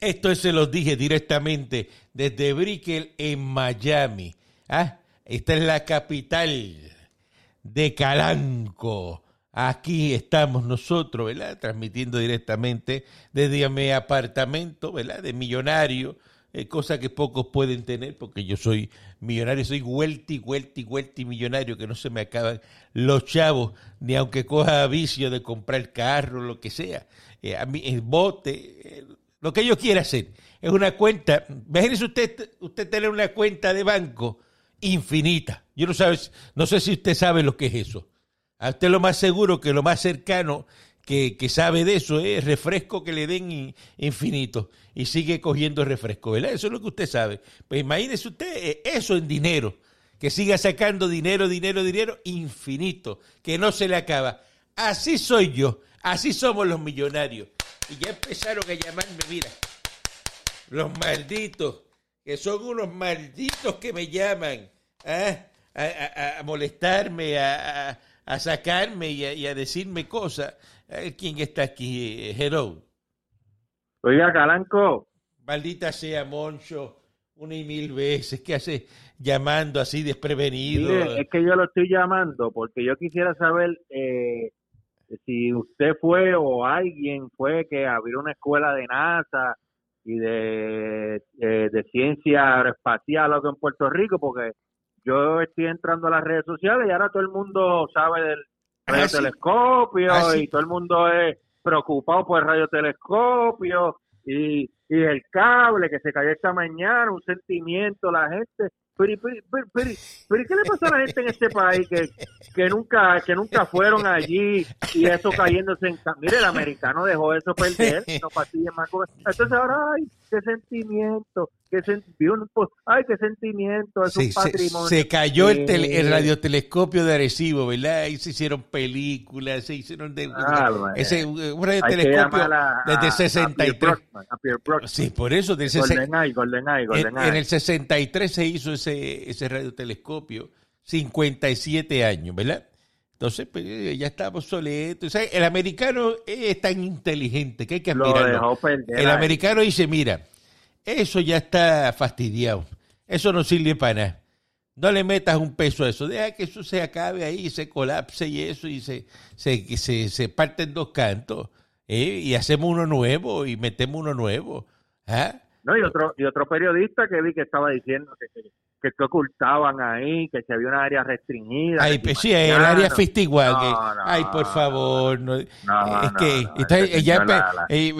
Esto se los dije directamente desde Brickell en Miami. ¿Ah? Esta es la capital de Calanco. Aquí estamos nosotros, ¿verdad? Transmitiendo directamente desde mi apartamento, ¿verdad? De millonario, eh, cosa que pocos pueden tener porque yo soy millonario, soy vuelti, vuelti, vuelti millonario, que no se me acaban los chavos, ni aunque coja vicio de comprar carro, lo que sea. Eh, a mí, el bote, lo que yo quiera hacer. Es una cuenta, imagínese usted, usted tener una cuenta de banco infinita. Yo no, sabe, no sé si usted sabe lo que es eso. A usted lo más seguro que lo más cercano que, sabe de eso es refresco que le den infinito y sigue cogiendo refresco, ¿verdad? Eso es lo que usted sabe. Pues imagínese usted eh, eso en dinero, que siga sacando dinero, dinero, dinero infinito, que no se le acaba. Así soy yo, así somos los millonarios. Y ya empezaron a llamarme, mira, los malditos, que son unos malditos que me llaman ¿ah? a, molestarme, a, sacarme y a, decirme cosas. ¿Quién está aquí? Hello. Oiga, Calanco. Maldita sea, Moncho, una y mil veces. ¿Qué hace llamando así desprevenido? es que yo lo estoy llamando porque yo quisiera saber eh, si usted fue o alguien fue que abrió una escuela de NASA y de, eh, de ciencia aeroespacial en Puerto Rico, porque yo estoy entrando a las redes sociales y ahora todo el mundo sabe del ah, radiotelescopio ah, y todo el mundo es preocupado por el radiotelescopio y, y el cable que se cayó esta mañana, un sentimiento, la gente pero, pero, pero, pero, ¿qué le pasa a la gente en este país que, que nunca que nunca fueron allí y eso cayéndose en... Mire, el americano dejó eso perder, no fastidies más cosas. Entonces ahora, ay, qué sentimiento, qué ay, qué sentimiento, es un patrimonio. Se, cayó el, el, radiotelescopio de Arecibo, ¿verdad? Ahí se hicieron películas, se hicieron de... Ah, ese, un radiotelescopio desde 63. sí, por eso, de GoldenEye, GoldenEye, GoldenEye. en el 63 se hizo ese ese, radiotelescopio, 57 años, ¿verdad? Entonces, pues, ya estamos soletos. el americano es tan inteligente que hay que admirarlo. El americano dice, mira, eso ya está fastidiado. Eso no sirve para nada. No le metas un peso a eso. Deja que eso se acabe ahí, se colapse y eso, y se, se, se, se parte en dos cantos. ¿eh? Y hacemos uno nuevo y metemos uno nuevo. ¿ah? No, y otro, y otro periodista que vi que estaba diciendo que, que, que ocultaban ahí, que se había una área restringida. Ay, pues sí, el área fista igual. ay, por favor. No, es que está, ya,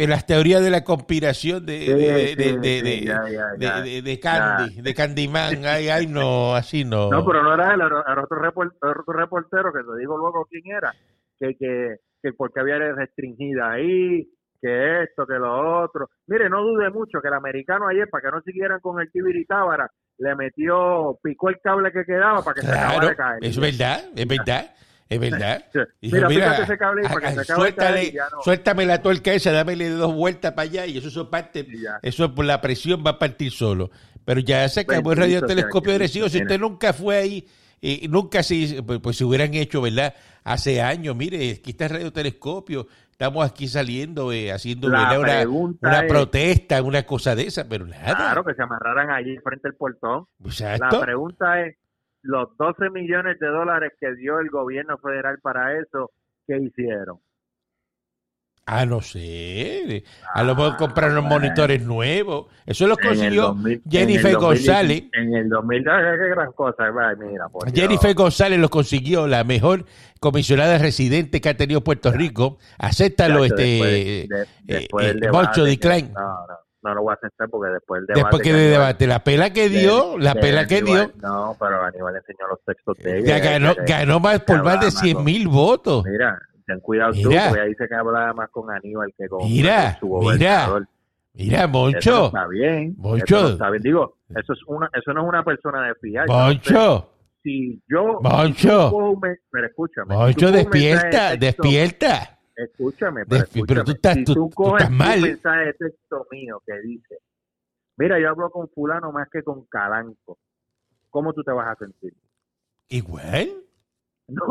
las teorías de la conspiración de, Candy, de Candyman. Ay, ay, no, así no. No, pero no era él, era otro reportero, otro reportero que te digo luego quién era, que, que, que porque había área restringida ahí, que esto, que lo otro. Mire, no dude mucho que el americano ayer, para que no siguieran con el Tibiri Tábara, le metió, picó el cable que quedaba para que se acabara de caer. Es verdad, es verdad. Es verdad. mira, mira ese cable para que se acabe de caer Suéltame la tuerca esa, dámele dos vueltas para allá y eso, eso parte, eso por la presión va a partir solo. Pero ya se acabó el radiotelescopio de Recibo. Si usted nunca fue ahí, y nunca se, pues, pues, se hubieran hecho, ¿verdad? Hace años, mire, aquí está el radiotelescopio, estamos aquí saliendo, eh, haciendo una, una protesta, una cosa de esa, pero nada. Claro, que se amarraran allí frente al portón. La pregunta es, los 12 millones de dólares que dio el gobierno federal para eso, ¿qué hicieron? Ah, no sé. A lo mejor compraron ah, monitores nuevos. Eso lo consiguió Jennifer González. En el 2000, qué gran cosa. Mira, Jennifer González lo consiguió, la mejor comisionada residente que ha tenido Puerto Rico. Acéptalo, este. Después, de, eh, No, no no lo voy a aceptar porque después del debate. Después que de debate, la pela que dio, la pela que dio. No, pero Aníbal enseñó los textos de ella. Ganó, ganó más por más de 100 mil votos. Mira, ten cuidado tú, porque ahí se que hablaba más con Aníbal que con, mira, su gobernador. Mira, mira, Moncho. Está bien. Moncho. Está bien. Digo, eso, es una, eso no es una persona de fiar. Moncho. si yo. Moncho. pero escúchame. Moncho, despierta, despierta. Escúchame, pero, escúchame. pero tú estás, si tú, coges estás mal. un mensaje de texto mío que dice: Mira, yo hablo con Fulano más que con Calanco. ¿Cómo tú te vas a sentir? Igual. No,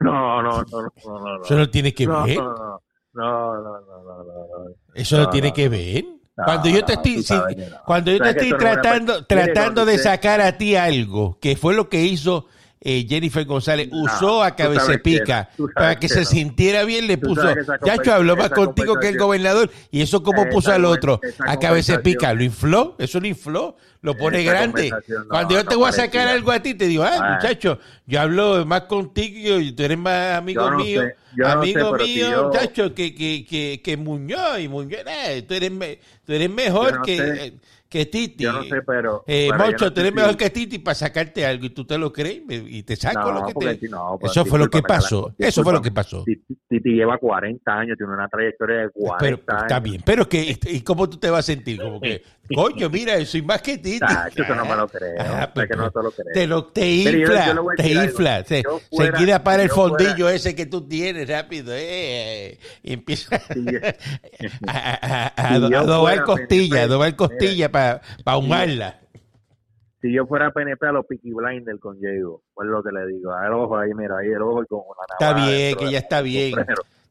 no, no, no, no, Eso no tiene que ver. No, no, no, no, Eso no tiene que ver. Cuando yo te no, estoy, no. cuando yo te estoy no tratando, tratando de sacar a ti algo, que fue lo que hizo eh, Jennifer González, No, usó a que tú sabes para que, que se no. sintiera bien, le puso, Chacho, habló más contigo que el gobernador, y eso como puso al otro, a Cabecepica, conversación- lo infló, eso lo infló, lo pone Esa grande. no- Cuando yo te voy a sacar algo a ti, te digo, ah, muchacho, yo hablo más contigo y tú eres más amigo mío, sé, yo no amigo sé, mío, yo- muchacho, que, que, que, que Muñoz y Muñoz, eh, tú, eres tú eres mejor no que, eh, que Titi. Yo no sé, pero... Eh, pero Moncho, no tú eres mejor que Titi para sacarte algo y tú te lo crees y te saco No, lo que te... no, pues, Eso fue lo que pasó. Eso fue lo que pasó. Titi, Titi lleva 40 años, tiene una trayectoria de 40 Pero años. está bien, pero que ¿y cómo tú te vas a sentir? Como que, coño, mira, soy más que Titi. Tacho, eso no me lo creo. Ah, que no te lo creo. Te, lo, te yo- infla, yo a te infla. Se, fuera- seguida para el fuera- fondillo ese que tú tienes rápido. eh, y empieza yo- a, a, a, a, Si adobar fuera costilla, para ahumarla. si yo fuera PNP a los Peaky Blinders con Diego, pues lo que le digo, a el ojo ahí, mira, ahí el ojo y con una Está bien, que ya está bien.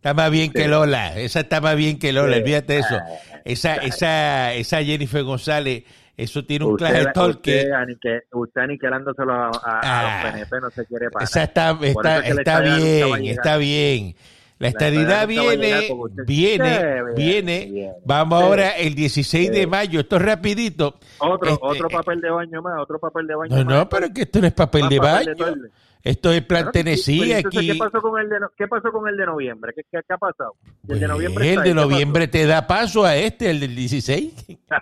Está más bien que. Lola. Esa está más bien que Lola, Sí. olvídate de eso. Ah, Esa, esa, esa Jennifer González, eso tiene un talk que usted, aniquilándoselo a, a- a Ah. los PNP no se quiere parar. esa está, está, es que está a bien, está bien. La estadidad a viene, viene, viene. Vamos Sí. ahora el 16 de mayo. Esto es rapidito. Otro, Este, otro papel de baño más, otro papel de baño No, más. no, pero es que esto no es papel Más de papel baño. Esto es plan Bueno, sí, Tennessee entonces, aquí. ¿qué pasó con el de, qué pasó con el de noviembre? ¿Qué, qué, qué ha pasado? El de Pues, noviembre el de ahí, noviembre te da paso a este, el del 16.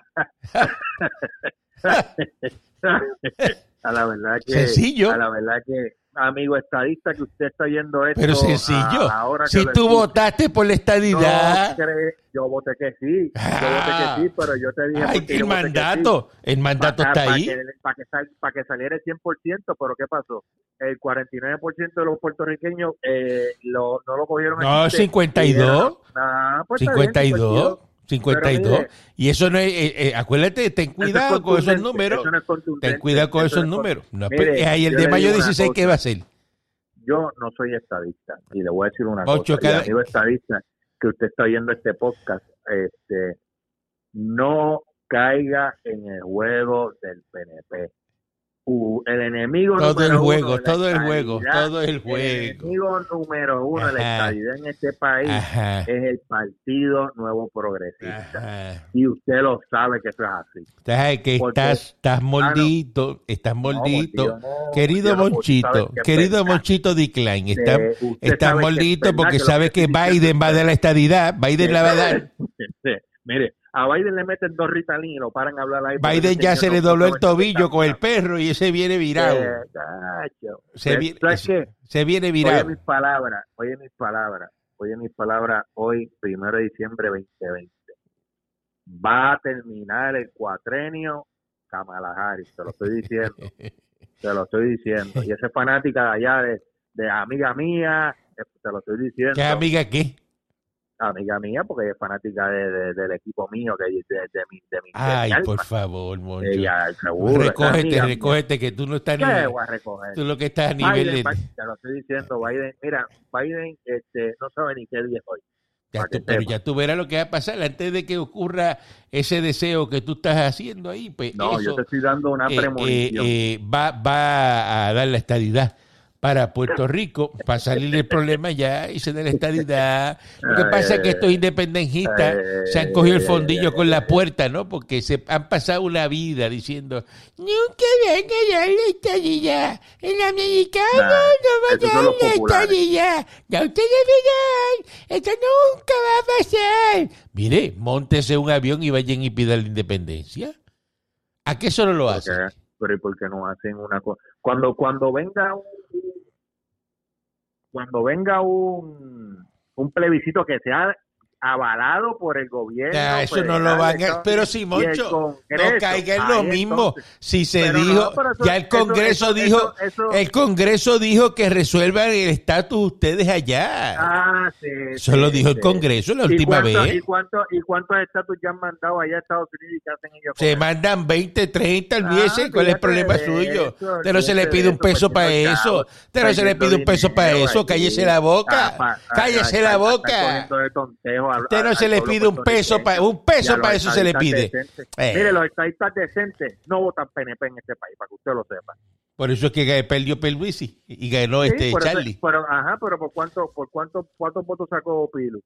a la verdad que Sencillo. a la verdad que amigo estadista que usted está yendo esto Pero sencillo. ahora Si tú votaste por la estadidad. no yo voté que sí yo Ah. voté que sí pero yo te dije Ay, el mandato. El sí, mandato pa- está pa ahí. que, para que, sal- pa' que saliera el 100% pero ¿qué pasó? el 49% de los puertorriqueños eh, lo, no lo cogieron No, chiste. 52. Ah, pues está bien, 52. 52. mire, y eso no es. eh, eh, acuérdate, ten Eso es cuidado con esos números. no es Ten cuidado con eso esos no números. No, Mire, pues, ahí el de mayo digo una 16, ¿qué cosa. va a ser? yo no soy estadista y le voy a decir una Ocho cosa, cada- amigo estadista que usted está oyendo este podcast, este no caiga en el juego del PNP. El enemigo Todo el número juego, uno de la todo el juego, todo el juego. enemigo número uno de la Ajá. estadidad en este país Ajá. es el Partido Nuevo Progresista. Ajá. Y usted lo sabe que eso es así. Sabes que Porque- estás, estás moldito, estás No, moldito. no- Querido Monchito, sabe querido. Monchito Eh, usted está sabe que es moldito porque que lo sabe que Biden va a dar la estadidad, Biden la va a dar. Mire, a Biden le meten dos Ritalin y lo paran a hablar ahí. Biden ya se le dobló el tobillo con el perro y ese viene virado. Eh, cacho. Se Eh, viene, se viene Oye virado. mis palabras, oye mis palabras, oye mis palabras hoy, primero de diciembre 2020. Va a terminar el cuatrenio Kamala Harris, te lo estoy diciendo, te lo estoy diciendo. Y esa es fanática de allá, de, de amiga mía, eh, te lo estoy diciendo. ¿Qué amiga qué? Amiga mía, porque ella es fanática de, de- del equipo mío, que de, de, mi, de mi Ay, mi por alma. favor, Moncho. Ella, seguro, Recógete, mía. recógete, que tú no estás ¿Qué ni, voy a recoger? tú lo que estás a nivel Biden, de... Te lo estoy diciendo, Biden, mira, Biden este, no sabe ni qué día es hoy. Ya tú- pero ya tú verás lo que va a pasar antes de que ocurra ese deseo que tú estás haciendo ahí. Pues No, eso, yo te estoy dando una eh, premonición. eh, eh, va, va a dar la estadidad para Puerto Rico, para salir del problema ya y se da la estadidad. Lo que pasa es que estos independentistas se han cogido el fondillo con la puerta, ¿no? Porque se han pasado una vida diciendo, nunca van a dar la estadidad. El americano Nah, no va a dar la estadidad. Ya ustedes verán, esto nunca va a pasar. Mire, montese un avión y vayan y pidan la independencia. ¿A qué solo lo hacen? pero ¿y por qué no hacen una cosa? Cuando, cuando venga un cuando venga un, un plebiscito que sea avalado por el gobierno. Ya, eso no lo van a... Pero el Moncho, no caiga en lo mismo. entonces- Si se Pero no, dijo, pero eso- ya el eso- Congreso eso- dijo, eso- el Congreso dijo que resuelvan el estatus ustedes allá. Ah, sí, Eso lo sí, dijo el. Congreso la ¿Y última cuánto- vez. ¿Y cuántos y cuántos estatus ya han mandado allá a Estados Unidos y qué hacen ellos? Se mandan 20, 30, olvídese, Ah, ¿cuál es el problema suyo? no se le pide de un eso, peso para eso. no se le pide un peso para eso. Cállese la boca. Ah, ah, Cállese la boca. A- Usted no se le pide un peso para un peso para eso se le pide. Eh. Mire, los estadistas decentes no votan PNP en este país, para que usted lo sepa. Por eso es que perdió Perluisi y ganó Sí, este Charlie. pero, ajá, pero ¿por cuánto, por cuánto, cuántos votos sacó Pilu?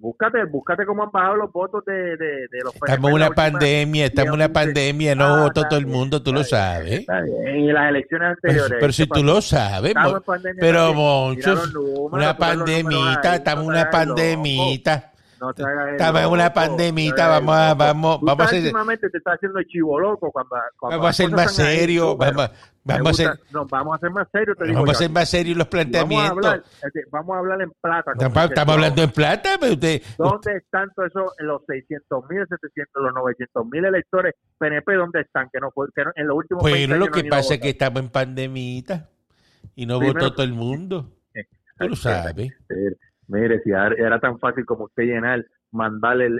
Búscate, búscate cómo han bajado los votos de, de, de los Estamos en una pandemia, estamos en una pandemia, no Ah, votó está todo el mundo, tú lo está sabes. Está bien, y las elecciones Pero, anteriores. pero si ¿qué tú lo sabes, Estamos mo- en pandemia pero números, una pandemita, estamos en una pandemita. No te hagas Estamos en una hagas vamos a- vamos- vamos a hacer- últimamente te estás haciendo el chivo loco cuando, cuando Vamos a ser más están ahí, pero vamos, a ser, no, vamos a ser más serios, te digo vamos a yo. ser más serios los Vamos a planteamientos. hablar, vamos a hablar en plata. Estamos, estamos hablando en plata, pero usted, ¿Dónde están todos esos, los 600 mil, 700, los 900 mil electores PNP? ¿Dónde están? Que no que no- en los últimos 20 bueno, años lo no que a pasa es que estamos en pandemita y no Primero- votó todo el mundo. Tú lo sabes. Mire, Mire, si era tan fácil como usted llenar, mandarle,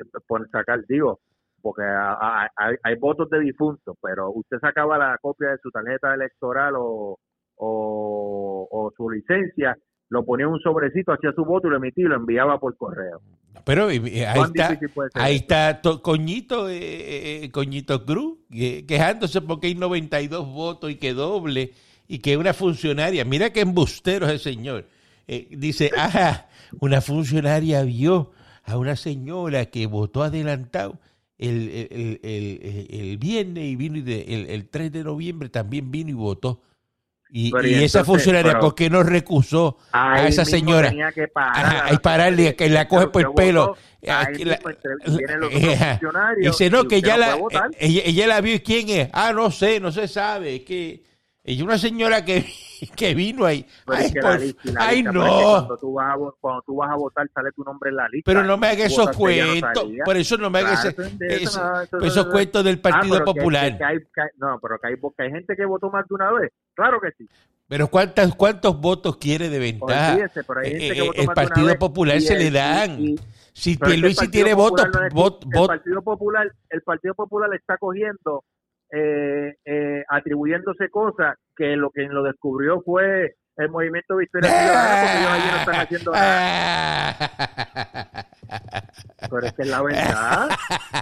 sacar, digo, porque hay, hay votos de difuntos, pero usted sacaba la copia de su tarjeta electoral o, o, o su licencia, lo ponía en un sobrecito, hacía su voto y lo emitía y lo enviaba por correo. Pero eh, eh, ahí ¿Cuán está, ahí está to- Coñito, eh, eh, Coñito Cruz, que- quejándose porque hay 92 votos y que doble y que una funcionaria, mira qué embustero es el señor, eh, dice, ajá, una funcionaria vio a una señora que votó adelantado el, el, el- el- viernes y vino y de- el, el 3 de noviembre también vino y votó. Y, y y esa entonces, funcionaria, pero- ¿por qué no recusó a esa señora? que parar Ajá, pararle, que la coge por el pelo. Aquí la- eh, otros ajá. funcionarios Dice, no, que ya no la, eh, ella, ella la vio y quién es. Ah, no sé, no se sabe. Es que ella una señora que, que vino ahí. Pero es Ay, que por- la lista, y la ay, es no. Cuando tú, vas a, cuando tú vas a votar, sale tu nombre en la lista. Pero no me haga Tú esos no cuentos. salía. por eso no me haga Claro, eso- eso no, esos eso- cuentos del Ah, Partido que- Popular. que- que hay- hay- no, pero que hay, que hay gente que votó más de una vez. Claro que sí. Pero ¿cuántas, ¿cuántos votos quiere de ventaja? Olvídese, pero hay gente Eh, que eh, votó el más de una Partido vez Popular y se le y- dan. y- si es el Pierluisi Partido tiene votos, no es- vot- el vot- Partido Popular, el Partido Popular está cogiendo, eh, eh, atribuyéndose cosas que lo que lo descubrió fue el movimiento Victoria Ciudadana, porque ellos allí no están haciendo nada. Pero es que es la verdad.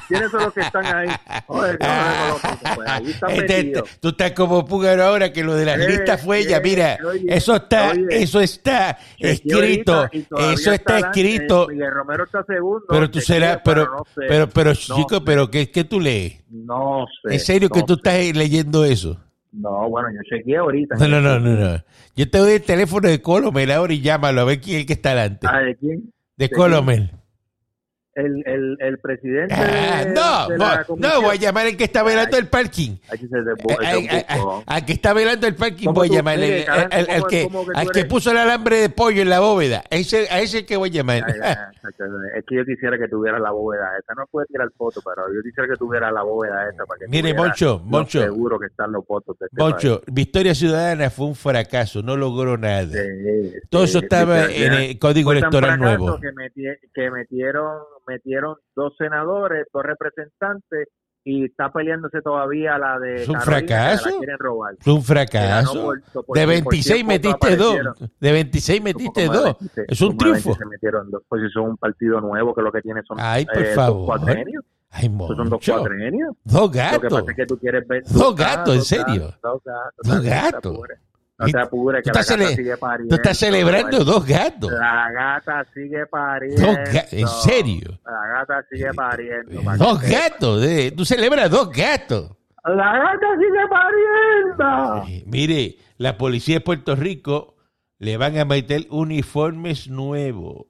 ¿Quiénes son los que están ahí? Joder, no, no, no, no, pues ahí están Este- metidos. tú estás como Púgaro ahora que lo de las Eh, listas fue ella. eh, Mira, oye, eso está, oye, eso está escrito, eso está escrito. eh, Miguel Romero está segundo. Pero tú serás, pero, pero, pero, chico, pero ¿qué, qué tú lees? No sé. ¿En serio que tú estás leyendo eso? No, bueno, yo chequeé ahorita. No, no, no, no, no. Yo te doy el teléfono de Colomel ahora y llámalo a ver quién es el que está delante. Ah, ¿de quién? De ¿de Colomel. El, el, el presidente Ah, no, de la no, voy a llamar al que está velando el parking. Al, que está velando el parking ¿Cómo voy a llamar. al- que, al que puso el alambre de pollo en la bóveda. Ese, a ese que voy a llamar. Ay, Es que yo quisiera que tuviera la bóveda esa. No puede tirar foto, pero yo quisiera que tuviera la bóveda esa para que Mire, Moncho, Moncho. seguro que están los votos de este país. Moncho, Victoria Ciudadana fue un fracaso, no logró nada. Sí, Todo sí, eso estaba sí, en el Código Electoral Nuevo. Que metieron, metieron dos senadores, dos representantes y está peleándose todavía la de ¿Es un Carolina, que fracaso? la quieren robar. Fue un fracaso. por- por- De por 26 cien metiste dos. De 26 Como- metiste dos. 26, Es un triunfo. 26 metieron dos. Pues si son un partido nuevo que lo que tiene son Ay, por eh, favor. dos cuatrenios. Ay, Pues son dos cuatrenios. Dos Lo que gatos. pasa es que tú quieres ver Dos Ah, gatos, ¿en dos serio? gatos, Dos gatos. Dos no te gatos. No te apures, que la gata cele- sigue pariendo. tú estás celebrando dos gatos. La gata sigue pariendo. Ga- ¿En serio? La gata sigue pariendo. para Dos que gatos. eh. Tú celebras dos gatos. La gata sigue pariendo. Eh, Mire, la policía de Puerto Rico le van a meter uniformes nuevos.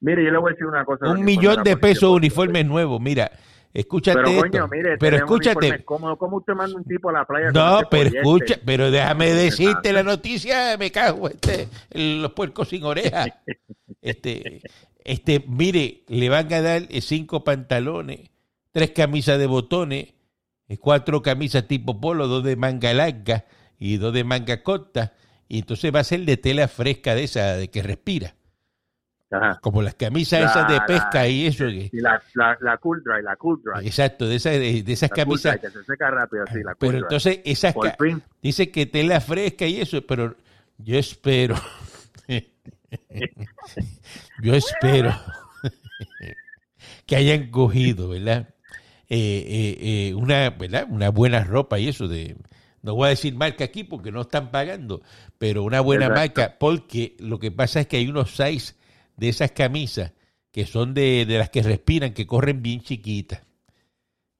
Mire, yo le voy a decir una cosa. Un millón de pesos uniformes nuevos. Mira, escúchate Pero, esto. coño, mire, pero escúchate. uniformes. ¿Cómo, ¿Cómo usted manda un tipo a la playa? No, pero pollete? escucha, pero déjame decirte la noticia, me cago este, los puercos sin orejas. Este, este, mire, le van a dar eh, cinco pantalones, tres camisas de botones, eh, cuatro camisas tipo polo, dos de manga larga y dos de manga corta, y entonces va a ser de tela fresca de esa, de que respira, Ajá. como las camisas La- esas de la- pesca y eso. que- Y la, la, la cool dry, la cool dry. exacto, de esas, de, de esas cool camisas. dry, que se seca rápido, sí, la cool Pero dry. entonces esas ca-. Dice que tela fresca y eso, pero yo espero Yo espero que hayan cogido, ¿verdad? Eh, eh, eh, una, ¿verdad? Una buena ropa y eso de... No voy a decir marca aquí porque no están pagando, pero una buena Exacto. marca porque lo que pasa es que hay unos size de esas camisas que son de, de las que respiran, que corren bien chiquitas.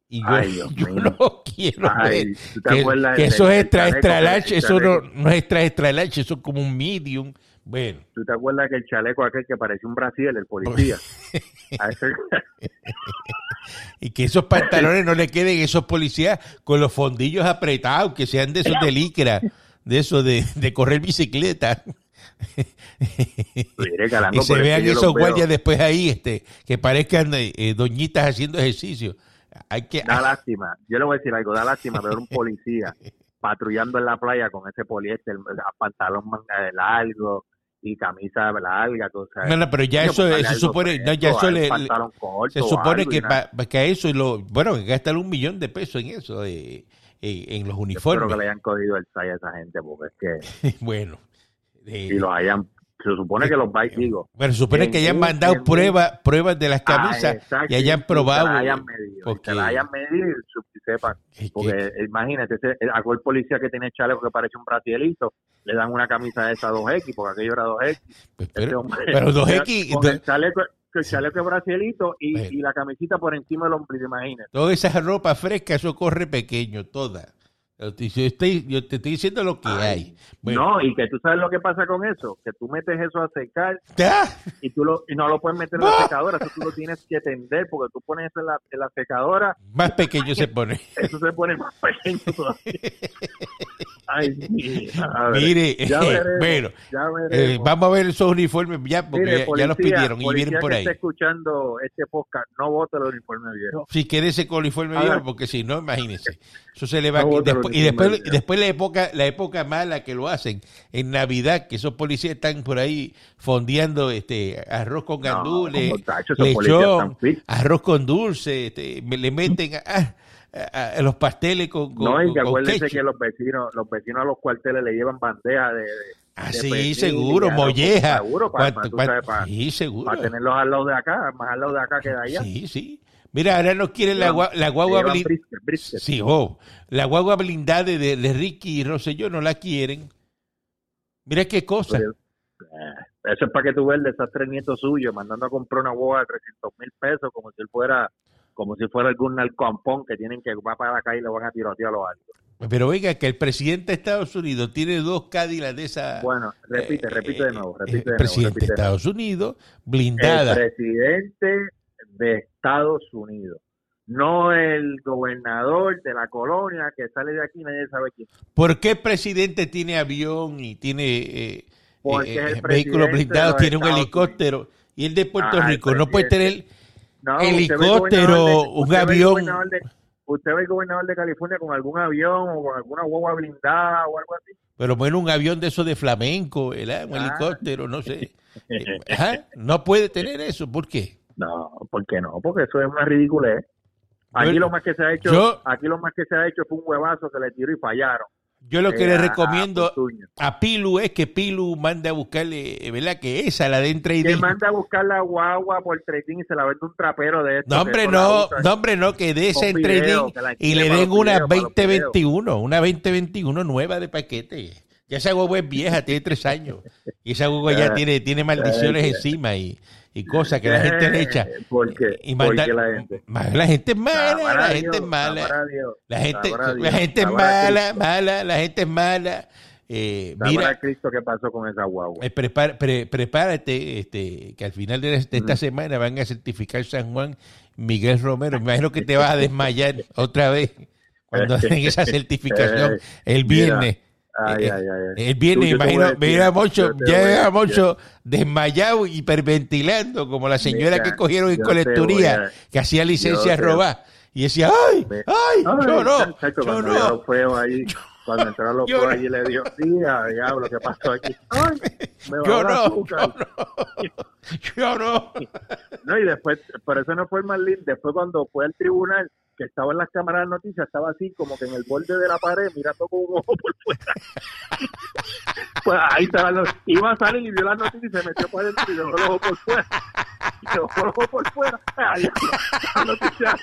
Y yo, Ay, no quiero Ay, ver ¿tú te que, eso es extra, extra large, eso no, no es extra, extra large, eso es como un medium. Bueno, ¿Tú te acuerdas que el chaleco aquel que parecía un Brasil, el policía? Y que esos pantalones no le queden esos policías con los fondillos apretados, que sean de esos de licra, de esos de, de correr bicicleta. Calango, y se es vean que esos guardias después ahí, este, que parezcan eh, eh, doñitas haciendo ejercicio. Hay que Da lástima. Yo le voy a decir algo, da lástima ver un policía patrullando en la playa con ese poliéster, pantalón manga de largo y camisa larga, cosa. No, no, pero ya eso algo supone, no, ya eso le, se supone que para que a eso lo, bueno, que gastan un millón de pesos en eso, eh, eh, en los Yo Espero uniformes. que le hayan cogido el SAI a esa gente, porque es que bueno, si los hayan, se supone que los va digo. bueno, se supone que hayan mandado pruebas, pruebas de las Ah, camisas exacto, y hayan que probado. la hayan medido, porque- que la hayan medido y sepan. que- Porque que- imagínate, aquel policía que tiene chaleco que parece un brasilito, le dan una camisa de esa 2X, porque aquello era 2X. pues, Este pero, hombre, pero 2X, Con el chaleco, el chaleco brasilito y, Bueno. y la camisita por encima del ombligo, imagínate. toda esa ropa fresca, eso corre pequeño, toda. Yo estoy- yo te estoy diciendo lo que Ay, hay. Bueno, No, y que tú sabes lo que pasa con eso, que tú metes eso a secar ¡Ah! y tú lo, y no lo puedes meter en ¡Ah! la secadora, eso tú lo tienes que tender, porque tú pones eso en la, en la secadora, más pequeño se pone. eso se pone más pequeño todavía. Ay, sí, a ver, Mire, ya veremos, bueno, ya eh, vamos a ver esos uniformes ya, porque Mire, ya, ya los pidieron y vienen por que ahí. esté escuchando este podcast, no vote el uniforme viejo. Si quédese con el uniforme Ah. viejo, porque si no, imagínese. Eso se le va No a bota el después, Y después, la época la época mala que lo hacen, en Navidad, que esos policías están por ahí fondeando este arroz con gandules, lechón, arroz con dulce, este, le meten a, a- a los pasteles con, con, No, y que acuérdense que los vecinos, los vecinos a los cuarteles le llevan bandeja de, de, Ah, sí, pernil, seguro, molleja. Seguro, para, Cuánto- tú sabes, para, sí, seguro. para tenerlos al lado de acá, más al lado de acá que de allá. Sí, sí. Mira, ahora nos quieren la, gua- la guagua Llevan blin- brisket, brisket. Sí, oh, la guagua blindada de, de Ricky y Rosselló no la quieren. Mira qué cosa. Eh, Eso es para que tú veas el desastre nieto suyo, mandando a comprar una guagua de 300 mil pesos como si él fuera como si fuera algún narcoampón que tienen que va para la calle y le van a tirotear a los altos. Pero oiga, que el presidente de Estados Unidos tiene dos Cadillacs de esa. Bueno, repite, eh, repite de nuevo, eh, repite el de nuevo. presidente repite de nuevo. Estados Unidos, El blindada. presidente de Estados Unidos, no el gobernador de la colonia que sale de aquí, nadie sabe quién. ¿Por qué el presidente tiene avión y tiene eh, eh, eh, vehículos blindados, tiene un helicóptero? Y el de Puerto Ah, Rico no puede tener. No, Helicóptero, de- un avión. Usted ve el gobernador de California con algún avión o con alguna guagua blindada o algo así. Pero bueno, un avión de esos de flamenco, ¿verdad? un Ah. helicóptero, no sé. Eh, no puede tener eso. ¿Por qué? No, ¿por qué no? Porque eso es una ridiculez. Aquí Yo- lo más que se ha hecho, yo- aquí lo más que se ha hecho fue un huevazo que le tiró y fallaron. Yo lo que Eh, le a- a recomiendo Fortuño. a Pilu es que Pilu mande a buscarle, eh, ¿verdad? Que esa la de en que trading. manda a buscar la guagua por trading y se la vende un trapero de esto. No, hombre, no, no, hombre, no, que de esa en trading que y le den una videos, para los 2021, una 2021 nueva de paquete. Ya esa guagua es vieja, tiene tres años. Y esa guagua ya Eh, tiene, tiene maldiciones eh, encima y, y cosas que la gente le echa. ¿Por qué? Y ¿Por manda- qué la gente? La gente es mala, la gente es mala. La gente, la gente es mala, mala, la gente es mala. Eh, mira, Cristo qué pasó con esa guagua. eh, pre- prepárate, este, que al final de, esta semana van a certificar San Juan Miguel Romero. Me imagino que te vas a desmayar otra vez cuando hacen esa certificación Eh, el mira, viernes. Ay, Eh, ay, ay, ay. El viernes, Tú, imagino, decir, mira a voy ya a desmayado, hiperventilando, como la señora Mira, que cogieron en colecturía, que hacía licencia robar. Y decía, ¡ay! Me- ¡ay! Yo no, chacho, yo no. los ahí, cuando entraron los no. allí le dio, sí, a diablo, ¿qué pasó aquí? Ay, me Yo no, azúcar. yo no, yo no. No, y después, por eso no fue el más lindo. Después, cuando fue al tribunal, que estaba en las cámaras de noticias, estaba así como que en el borde de la pared, mirando con un ojo por fuera. pues ahí estaba, iba a salir y vio las noticias y se metió para adentro y dejó el ojo por fuera. Y dejó el ojo por fuera. Ahí la noticia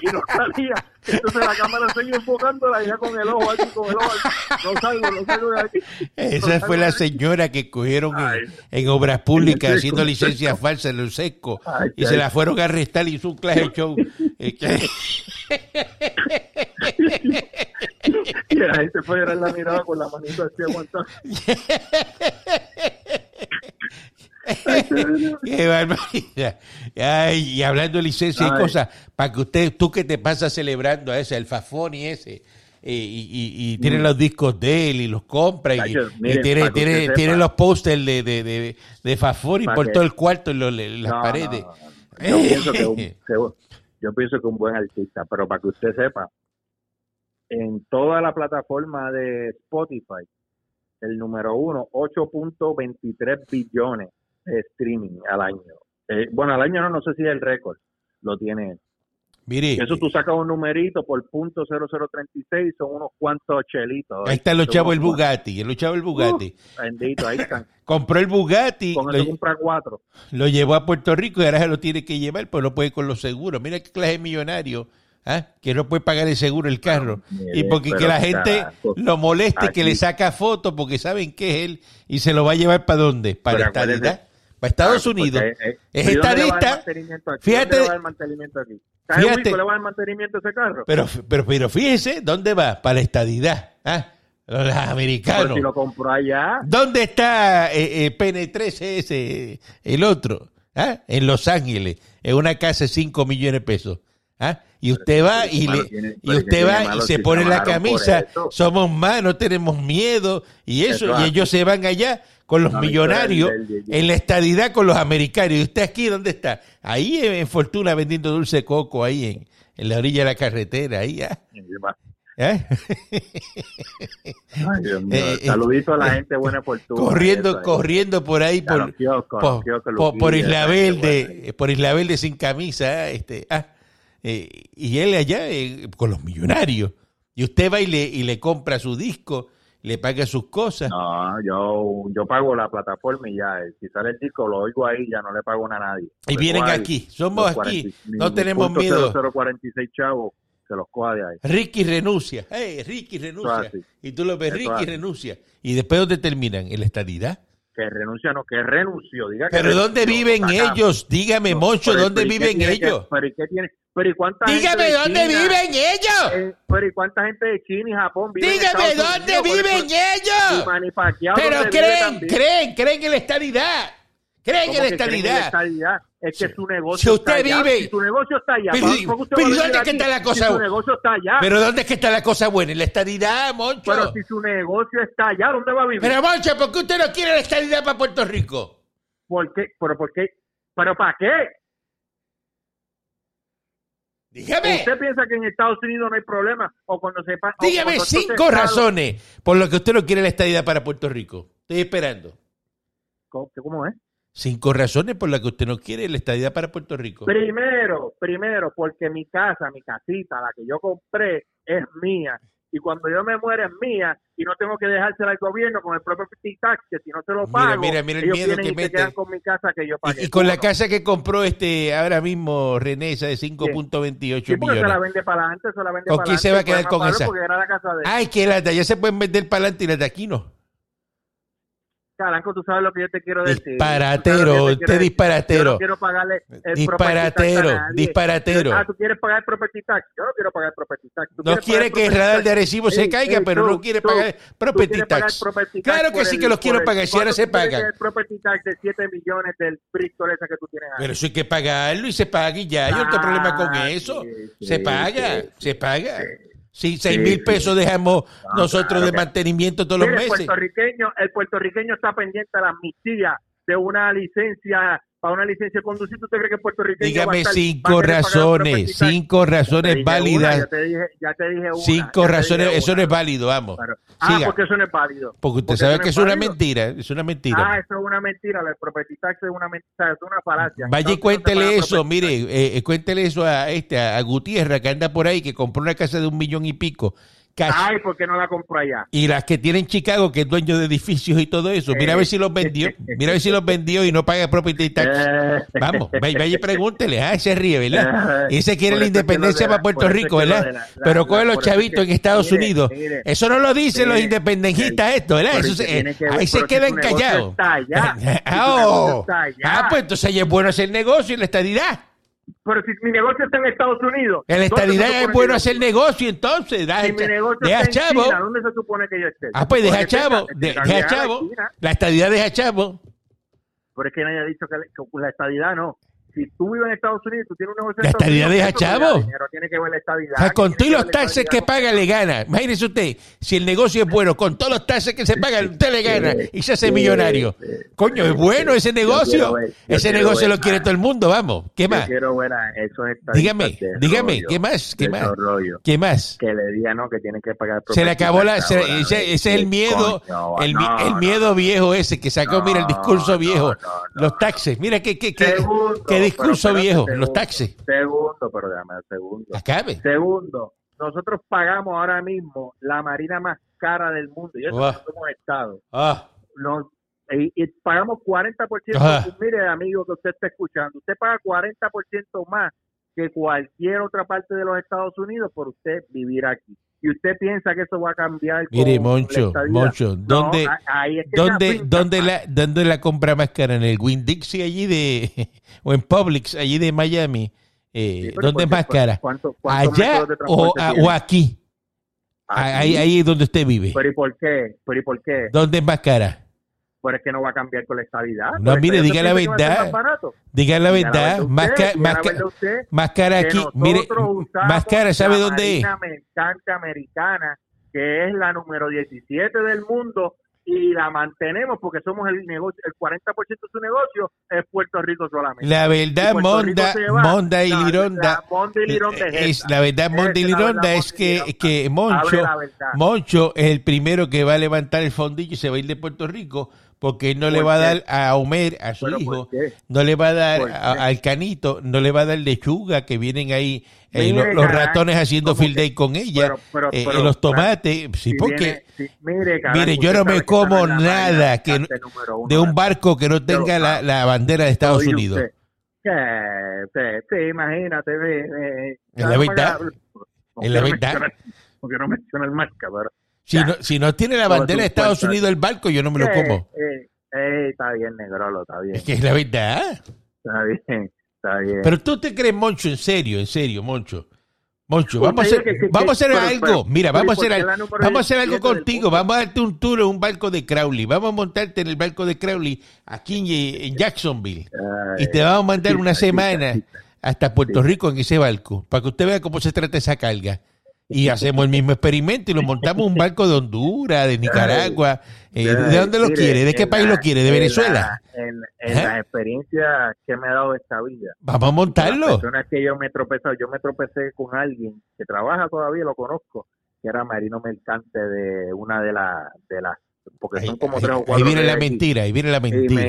y no salía. Entonces la cámara seguía enfocando la hija con el ojo aquí, con el ojo aquí. No salgo, no salgo de aquí. Esa fue la señora que cogieron en, Ay. en obras públicas haciendo sí. licencias falsas en los secos Ay, y se la fueron a arrestar y hizo un clase show. Y la gente fue a la mirada con la manita así aguantada. Qué barbaridad. Ay, y hablando de licencia y cosas, para que usted, tú que te pasas celebrando a ese, el Fafoni ese, y, y, y tiene los discos de él y los compra y, y tiene, tiene, tiene los pósters de, de, de, de Fafoni por que- todo el cuarto en, los- las No, paredes. no, no. Yo pienso que, un, yo pienso que un buen artista, pero para que usted sepa, en toda la plataforma de Spotify, el número uno, 8.23 billones streaming al año. Eh, bueno, al año no, no sé si es el récord, lo tiene. él. Mire, Eso tú sacas un numerito por punto 0036, son unos cuantos chelitos. ahí están los Son chavos del unos Bugatti, los chavos del Bugatti. Bendito, ahí están. Compró el Bugatti, Con lo, eso compra cuatro. lo llevó a Puerto Rico y ahora se lo tiene que llevar, pues no puede con los seguros. Mira qué clase de millonario, ¿ah? que no puede pagar el seguro el carro. mire, y porque que la gente carajo. lo moleste, que Aquí- le saca fotos porque saben que es él y se lo va a llevar para dónde? Para la estadidad. Para Estados Ah, Unidos. eh, Es ¿y dónde le va a dar estadista. Fíjate- ¿Dónde le va mantenimiento aquí? ¿Sabes Fíjate- le va dar mantenimiento a ese carro? Pero, pero, pero fíjese, ¿dónde va? Para la estadidad. ¿ah? Los Pero americanos. si lo compró allá, ¿Dónde está eh, eh, PN3 ese, el otro? ¿Ah? En Los Ángeles, en una casa de 5 millones de pesos. ¿Ah? Y usted va y, le, tiene- y pero ¿qué usted va y se pone la camisa, somos más, no tenemos miedo, y eso, Eso y ellos se van allá con los La millonarios victoria del- del- en la estadidad con los americanos. ¿Y usted aquí dónde está? Ahí en, Fortuna vendiendo dulce de coco, ahí en, en la orilla de la carretera, ahí. ¿ah? ¿Eh? Ay, Dios mío. Eh, eh, Saludito a la eh, gente buena fortuna. corriendo, corriendo por ahí, por, kioscos, por, kioscos, por- por Luquilla, Isla Verde, por Isla Verde sin camisa, ¿eh? este, ah, eh, y él allá con los millonarios. Y usted va y le, y le compra su disco, le paga sus cosas. No, yo, yo pago la plataforma y ya, eh, si sale el disco lo oigo ahí, ya no le pago nada a nadie. y vienen ahí, aquí, somos aquí, 40 mi- no mi tenemos miedo. 0046 chavos, se los coja de ahí. Ricky renuncia, hey, Ricky renuncia. Y tú lo ves, Eso Ricky renuncia. ¿Y después dónde terminan? ¿En la estadidad? Que renuncia, no, que renunció. Diga que ¿Pero renunció, dónde viven sacamos. ellos? Dígame, No, Moncho, ¿dónde pero ¿y qué viven que- ellos? pero ¿y qué tiene? Pero ¿y cuánta gente Dígame, de ¿dónde China, viven ellos? eh, pero ¿y cuánta gente de China y Japón vive en Dígame, Estados ¿dónde Unidos? Viven Y ellos? Pero ¿dónde vive creen, creen, creen en la estadidad. Creen ¿Cómo en la estadidad? Es que su negocio si usted está allá. vive- Si su negocio está allá. Pero- ¿por qué usted pero va a ¿dónde es que está la cosa? Si su negocio está allá. Pero ¿dónde es que está la cosa buena? En la estadidad, Moncho. Pero si su negocio está allá, ¿dónde va a vivir? Pero, Moncho, ¿por qué usted no quiere la estadidad para Puerto Rico? ¿Por qué? ¿Pero por qué? ¿Pero para qué? Dígame. ¿Usted piensa que en Estados Unidos no hay problema? O cuando o Dígame cuando cinco razones por las que usted no quiere la estadidad para Puerto Rico. Estoy esperando. ¿Cómo, cómo es? Cinco razones por las que usted no quiere la estadidad para Puerto Rico. Primero, primero, porque mi casa, mi casita, la que yo compré, es mía. Y cuando yo me muera es mía y no tengo que dejársela al gobierno con el propio tax, que si no se lo Mira, pago, mira, mira el ellos miedo que y se mete. quedan con mi casa que yo pagué. Y, y con la Uno. casa que compró este ahora mismo René, esa de 5.28 Sí, porque se la millones. vende para adelante, se la vende ¿Con para quién se va a quedar fue con esa? Porque era la casa de Ay, que las de allá se pueden vender para adelante y las de aquí no. Caranco, tú sabes lo que yo te quiero decir. Disparatero, usted decir. disparatero. Yo no quiero pagarle el Disparatero, disparatero. Ah, tú quieres pagar property tax. Yo no quiero pagar property tax. No quiere que el radar de Arecibo se caiga, ey, pero tú, no quiere tú, pagar tú property quieres pagar tax. property tax Claro que sí el- que los quiero el- pagar, si ahora ¿cuánto se paga. El property tax de 7 millones del Bristol esa que tú tienes ahí. Pero eso hay que pagarlo y se paga y ya. Yo no tengo problema con Ah, eso. sí, Se sí, paga, sí, se paga. Sí, seis mil sí. pesos dejamos No, nosotros claro de mantenimiento todos los Mire, el meses. puertorriqueño, el puertorriqueño está pendiente a la amnistía de una licencia para una licencia de conducir, ¿usted cree que Puerto Rico Dígame cinco razones, cinco razones válidas. ya, te dije, ya te dije una, cinco razones, eso no es válido, vamos. Pero, ah, porque eso no es válido. Porque usted sabe que es, una mentira, es una mentira. Ah, eso es una mentira, la property tax es una mentira, es una falacia. Vaya y cuéntele eso, mire, eh, eh, cuéntele eso a este, a Gutiérrez, que anda por ahí, que compró una casa de un millón y pico Ay, ¿por qué no la compró allá? Y las que tienen Chicago, que es dueño de edificios y todo eso. Mira a ver si los vendió. Mira a ver si los vendió y no paga property tax. Vamos, vaya y pregúntele. Ah, se ríe, ¿verdad? Y se quiere la independencia para Puerto Rico, ¿verdad? Pero coge los chavitos en Estados Unidos. eso no lo dicen los independentistas, esto, ¿verdad? Eso ahí se quedan callados. Oh. ah, pues entonces es bueno hacer negocio y la estadidad. Pero si mi negocio está en Estados Unidos. En la estadidad es bueno hacer negocio, entonces. Da, si mi negocio deja está en China, ¿dónde se supone que yo esté? Ah, pues deja chavo. Deja chavo. La estadidad deja chavo. Pero es que nadie ha dicho que la estadidad no si tú vives en Estados Unidos, tú tienes un negocio La estadidad deja chavo. Tiene que ver la estadidad. O sea, con todos los taxes que paga le gana. Imagínese usted, si el negocio es bueno, con todos los taxes que se pagan, usted le gana y se hace millonario. Coño, es bueno ese negocio. ese negocio lo quiere todo el mundo, vamos. ¿Qué más? dígame, dígame, ¿qué más? ¿Qué más? ¿Qué más? Que le diga no, que tiene que pagar. Se le acabó la. ese, es el miedo, el, miedo viejo ese que sacó, mira, el discurso viejo. Los taxes, mira que, que, que, discurso viejo, los taxis. Segundo, pero déjame, segundo. Acabe. Segundo, nosotros pagamos ahora mismo la marina más cara del mundo. Y eso no somos Estado. Ah. y, pagamos 40%. Pues mire, amigo, que usted está escuchando, usted paga 40% más que cualquier otra parte de los Estados Unidos por usted vivir aquí y usted piensa que eso va a cambiar. Mire, Moncho, Moncho, ¿dónde, ¿dónde, dónde, la, ¿dónde la compra más cara? ¿En el Winn Dixie allí de, o en Publix allí de Miami? Eh, ¿Dónde es más cara? ¿Allá o, o, aquí? Ahí, ahí es donde usted vive. ¿Pero y por qué? ¿Pero y por qué? ¿Dónde es más cara? Pero es que no va a cambiar con la estabilidad. No, mire, diga la verdad. Diga la verdad. Más, más, cara aquí. Mire, más cara, ¿sabe dónde es? americana, que es la número 17 del mundo y la mantenemos porque somos el negocio, el 40% de su negocio es Puerto Rico solamente. La verdad, Monda, Monda y Lironda, es, la verdad, Monda y Lironda es que, que Moncho, Moncho es el primero que va a levantar el fondillo y se va a ir de Puerto Rico porque no le va a dar a Homer, a su hijo, no le va a dar al canito, no le va a dar lechuga que vienen ahí eh, los, ratones haciendo field day con ella, eh, los tomates, sí, porque mire, yo no me como nada que de un barco que no tenga la, la bandera de Estados Unidos. sí, imagínate, en la verdad, en la verdad, porque no menciona el marca, pero si, no, si no tiene la bandera de Estados Unidos el barco, yo no me lo como. Eh, eh, está bien, Negrolo, está bien. Es que es la verdad. Está bien, está bien. Pero tú te crees, Moncho, en serio, en serio, Moncho. Moncho, vamos a hacer, vamos a hacer algo. Mira, vamos a hacer, algo, vamos a hacer algo contigo. Vamos a darte un tour en un barco de Crowley. Vamos a montarte en el barco de Crowley aquí en, Jacksonville. y te vamos a mandar una semana hasta Puerto Rico en ese barco para que usted vea cómo se trata esa carga y hacemos el mismo experimento y lo montamos un barco de Honduras, de Nicaragua. Eh, ¿De dónde lo quiere? ¿De qué país lo quiere? ¿De Venezuela? en, en las experiencias que me ha dado esta vida. Vamos a montarlo. Las que yo me tropecé, yo me tropecé con alguien que trabaja todavía, lo conozco, que era marino mercante de una de, las de las porque son como tres o cuatro. Ahí viene la mentira, ahí viene la mentira.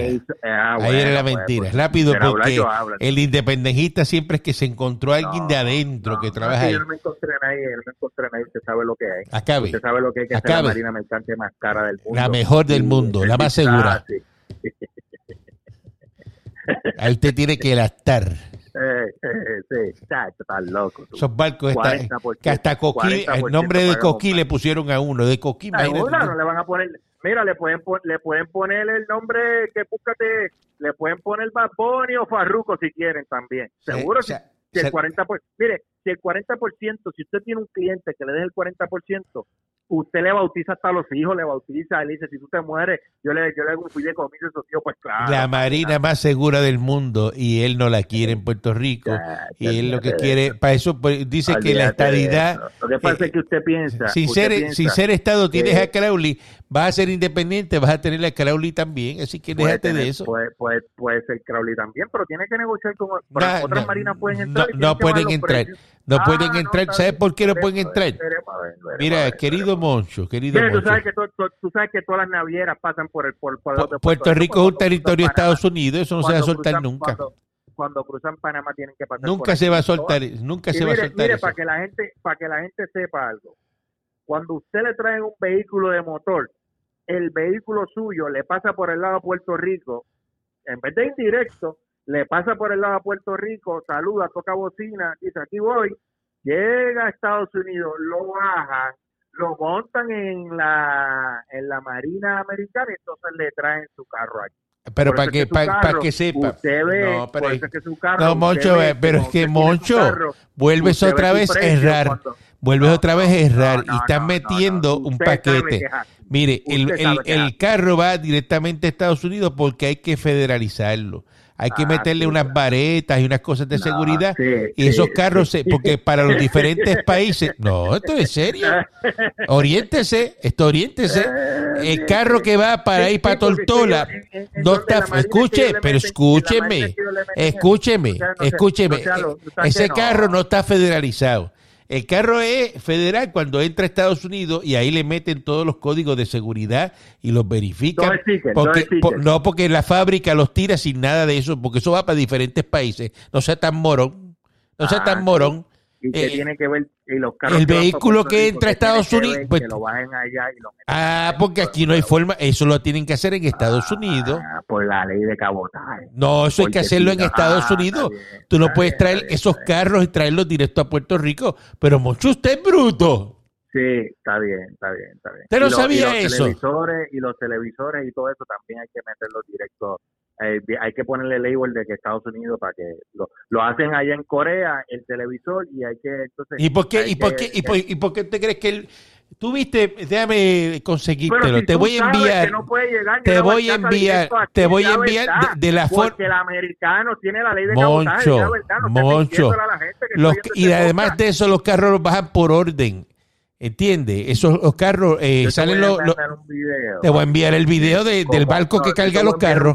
Ah, ahí viene la pues, mentira. Pues, Rápido, porque el independentista siempre es que se encontró a alguien de adentro que trabaja ahí. Yo no me encontré ahí, yo no me encontré ahí, usted sabe lo que hay. Acabe. Usted sabe lo que hay que hacer la marina mercante más cara del mundo. La mejor del mundo, la más segura. ahí usted tiene que gastar. Eh, eh, sí, está loco. Esos barcos que hasta Coquí, el nombre de Coquí le pusieron a uno, de Coquí. no le van a poner, mira, le pueden, le pueden poner el nombre que búscate, le pueden poner Baboni o Farruco si quieren también. Seguro si, el 40%, mire, si el 40%, si usted tiene un cliente que le dé el 40%, usted le bautiza hasta a los hijos, le bautiza, él dice, si tú te mueres, yo le, yo le hago un fideicomiso a esos tíos, pues claro. La marina más segura del mundo y él no la quiere en Puerto Rico. Ya, Y él lo que de quiere, para eso pues, dice que la de estadidad. Lo que pasa eh, es que usted piensa. sin usted ser, piensa sin ser Estado, tienes a Crowley, vas a ser independiente, vas a tener a Crowley también, así que déjate de eso. Puede, puede, puede ser Crowley también, pero tiene que negociar con Nah, otras no, marinas pueden no, entrar. no pueden entrar. precios. No Ah, pueden entrar. está ¿Sabes por qué no pueden entrar? veremos a ver, veremos a Mira, querido. Moncho, querido Mira, tú Moncho. sabes que to- to- tú sabes que todas las navieras pasan por el por, Puerto Rico es un territorio de. Estados Unidos, eso no se va a soltar cruzan- nunca. Cuando, cuando cruzan Panamá tienen que pasar Nunca se va a soltar, nunca Y se va a soltar mire, eso. para que la gente, para que la gente sepa algo. Cuando usted le trae un vehículo de motor, el vehículo suyo le pasa por el lado de Puerto Rico, en vez de indirecto, le pasa por el lado de Puerto Rico, saluda, toca bocina, dice aquí voy, llega a Estados Unidos, lo bajan, lo montan en la en la Marina Americana y entonces le traen su carro aquí. Pero Por para que, para, que sepa. Usted ve, No, pero que su carro, no, usted Moncho, ve pero es que Moncho, carro, vuelves otra vez a errar. cuando- Vuelves No, otra vez a errar no, y estás metiendo un paquete. Mire, el, el, carro va directamente a Estados Unidos porque hay que federalizarlo. Hay que Ah, meterle sí, unas varetas y unas cosas de No, seguridad. sí, y esos sí, carros, se- porque para los diferentes países, no, esto es serio. Oriéntese, esto oriéntese. El carro que va para ir para Tortola, sí, en- en- no está, escuche, pero escúcheme, escúcheme, escúcheme. Ese carro no está federalizado. El carro es federal cuando entra a Estados Unidos y ahí le meten todos los códigos de seguridad y los verifican. Porque, no, porque la fábrica los tira sin nada de eso, porque eso va para diferentes países. No sea tan morón. No sea Ah, tan sí. morón. Y que eh, tiene que ver y los carros el que vehículo que entra a que Estados que Unidos, pues- que lo bajen allá y lo Ah, porque aquí no hay forma. Eso lo tienen que hacer en Estados Unidos. Ah, por la ley de cabotaje No, eso hay que hacerlo en Estados ah, Unidos. bien, Tú no está puedes bien, traer bien, esos bien. carros y traerlos directo a Puerto Rico. Pero mucho usted es bruto. Sí, está bien, está bien, está bien. ¿Usted no sabía y los eso? Televisores, y los televisores y todo eso también hay que meterlos directo. Eh, hay que ponerle label de que Estados Unidos para que lo, lo hacen allá en Corea, el televisor, y hay que entonces... ¿Y por qué, y por que- qué, y por, y por qué te crees que él... Tú viste, déjame conseguírtelo, si te voy a enviar, no llegar te voy a enviar, aquí, te voy a enviar de, de la forma... Porque el americano tiene la ley de cabotaje, Moncho, la verdad, no Moncho, mintiéndole a la gente que Los- oyendo y este además de eso, los carros los bajan por orden. ¿Entiendes? Esos los carros eh, salen los... los- video. te voy a enviar el video de- del Como- barco que carga los carros.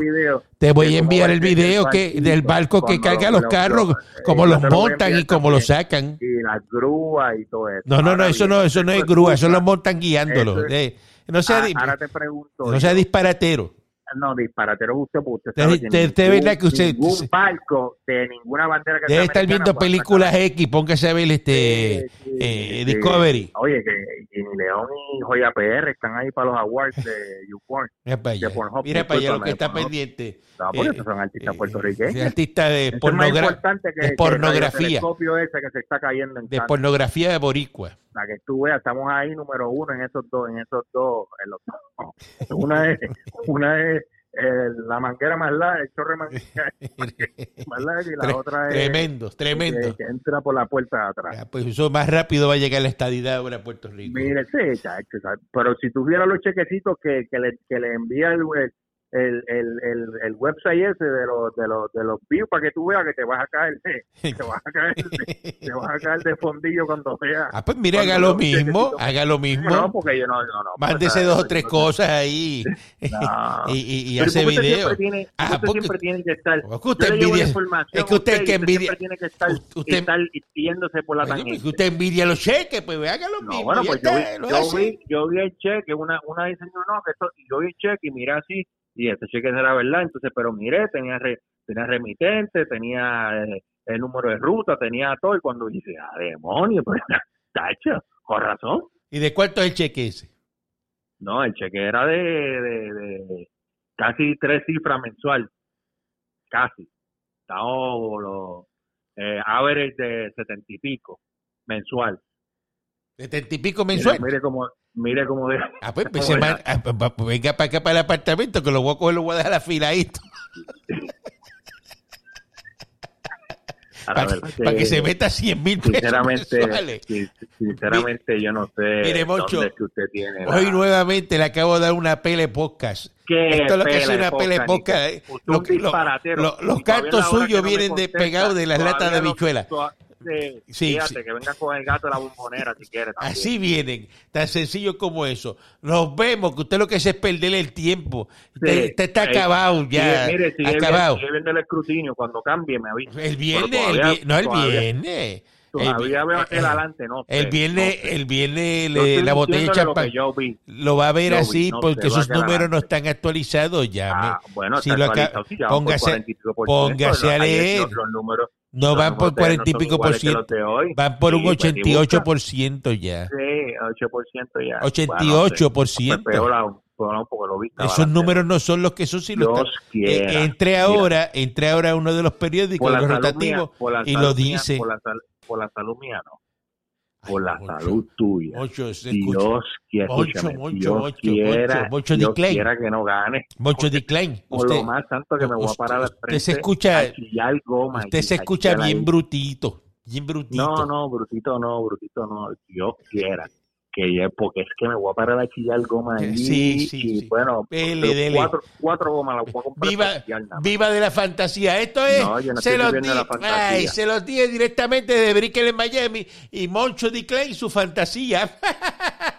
Te voy a enviar el video que del barco que carga lo- los lo- carros, lo- cómo yo los lo montan y cómo los sacan. y las grúas y todo eso. No, no, no, eso no, eso no es grúa, eso culpa- lo montan guiándolo. eso es- Eh, no sea, Ah, ahora te pregunto. no sea disparatero. No, disparatero usted, porque usted Te- sabe que te- te ningún, verdad que usted- ningún barco de ninguna bandera que Debe estar viendo películas X, póngase a ver este Sí, sí, eh, sí. Discovery. Oye, que Jimmy León y Joya PR están ahí para los awards de YouPorn. Mira para allá, Mira para allá lo que está pendiente. No, Eh, son artistas eh, puertorriqueños. sí, artista de, pornogra- que, de que pornografía. el telescopio ese que se está cayendo en de canto. pornografía de boricua. Para que tú veas, estamos ahí número uno en esos dos, en esos dos. en los dos. Una es, una es eh, la manguera más larga, el chorre más, más largo y la Tre- otra es tremendos, tremendos. que, que entra por la puerta de atrás. Ya, pues eso más rápido va a llegar la estadidad ahora a Puerto Rico. Mire, sí, chacho, ¿sabes? pero si tuviera los chequecitos que, que, le, que le envía el, el, el, el, el website ese de los de los de los views para que tú veas que te vas a caer te vas a caer te vas a caer de fondillo cuando veas Ah, pues mire, haga lo mismo, chequecitos- haga lo mismo. no porque yo no no no porque, Mándese dos o tres no- cosas ahí No. y, y- y hace usted video. siempre tiene, Ah, usted porque- siempre tiene que estar usted yo envidia- es que usted que envidia- siempre tiene que estar, usted- estar yéndose por la tangente pues usted envidia los cheques, pues haga lo No, mismo. bueno, pues yo vi, yo, vi, yo el cheque, una, una dice, no, no, que esto, y yo vi el cheque y miré así, y este cheque era verdad, entonces, pero miré, tenía re- tenía remitente, tenía eh, el número de ruta, tenía todo, y cuando dice, ah, demonio, pues, tacho, con razón. ¿Y de cuánto es el cheque ese? No, el cheque era de, de, de casi tres cifras mensual, casi. Estamos los eh, average de setenta y pico mensual. ¿De setenta y pico mensual? Mire, mire cómo, mire cómo de, Ah, pues, pues, man- ah, pues, pues, venga para acá, para el apartamento, que lo voy a coger, lo voy a dejar afiladito. para, que, se meta 100 mil pesos sinceramente, sinceramente yo no sé Mire, Moncho, dónde que usted tiene hoy nuevamente le acabo de dar una pele podcast. Esto es lo que es una pele podcast eh. los cantos suyos vienen despegados de las latas de Sí, fíjate, que con el gato de la bombonera si. Así vienen, tan sencillo como eso. Nos vemos, que usted lo que hace es perderle el tiempo. usted, está eh, acabado ya. mire, si acabado. el escrutinio, cuando cambie me avisa. El viernes, el, no el viernes. Todavía veo aquel adelante, no El viernes, el viernes la botella de champán lo, va a ver así porque esos números no están actualizados ya. Ah, bueno, si lo acá, póngase, póngase a leer. Los, números, no van por cuarenta y pico por ciento. Van por un 88 por ciento ya. Sí, 8% ya. 88 por ciento. Esos números no son los que son, si los eh, entre ahora, entre ahora uno de los periódicos, los rotativos, y lo dice. por, la salud mía, no. Por la salud tuya. Dios quiera, Dios quiera, Dios quiera que no gane. Mucho decline. Por lo más tanto que me voy a parar al frente. Usted se escucha, usted se escucha bien brutito. Bien brutito. No, no, brutito no, brutito no. Dios quiera que porque es que me voy a parar a chillar goma allí sí, sí, y sí. bueno Cuatro, cuatro gomas las voy a comprar viva, viva de la fantasía esto es no, yo no se, los di, ay, se los dije directamente de Brickell en Miami y Moncho D. Clay su fantasía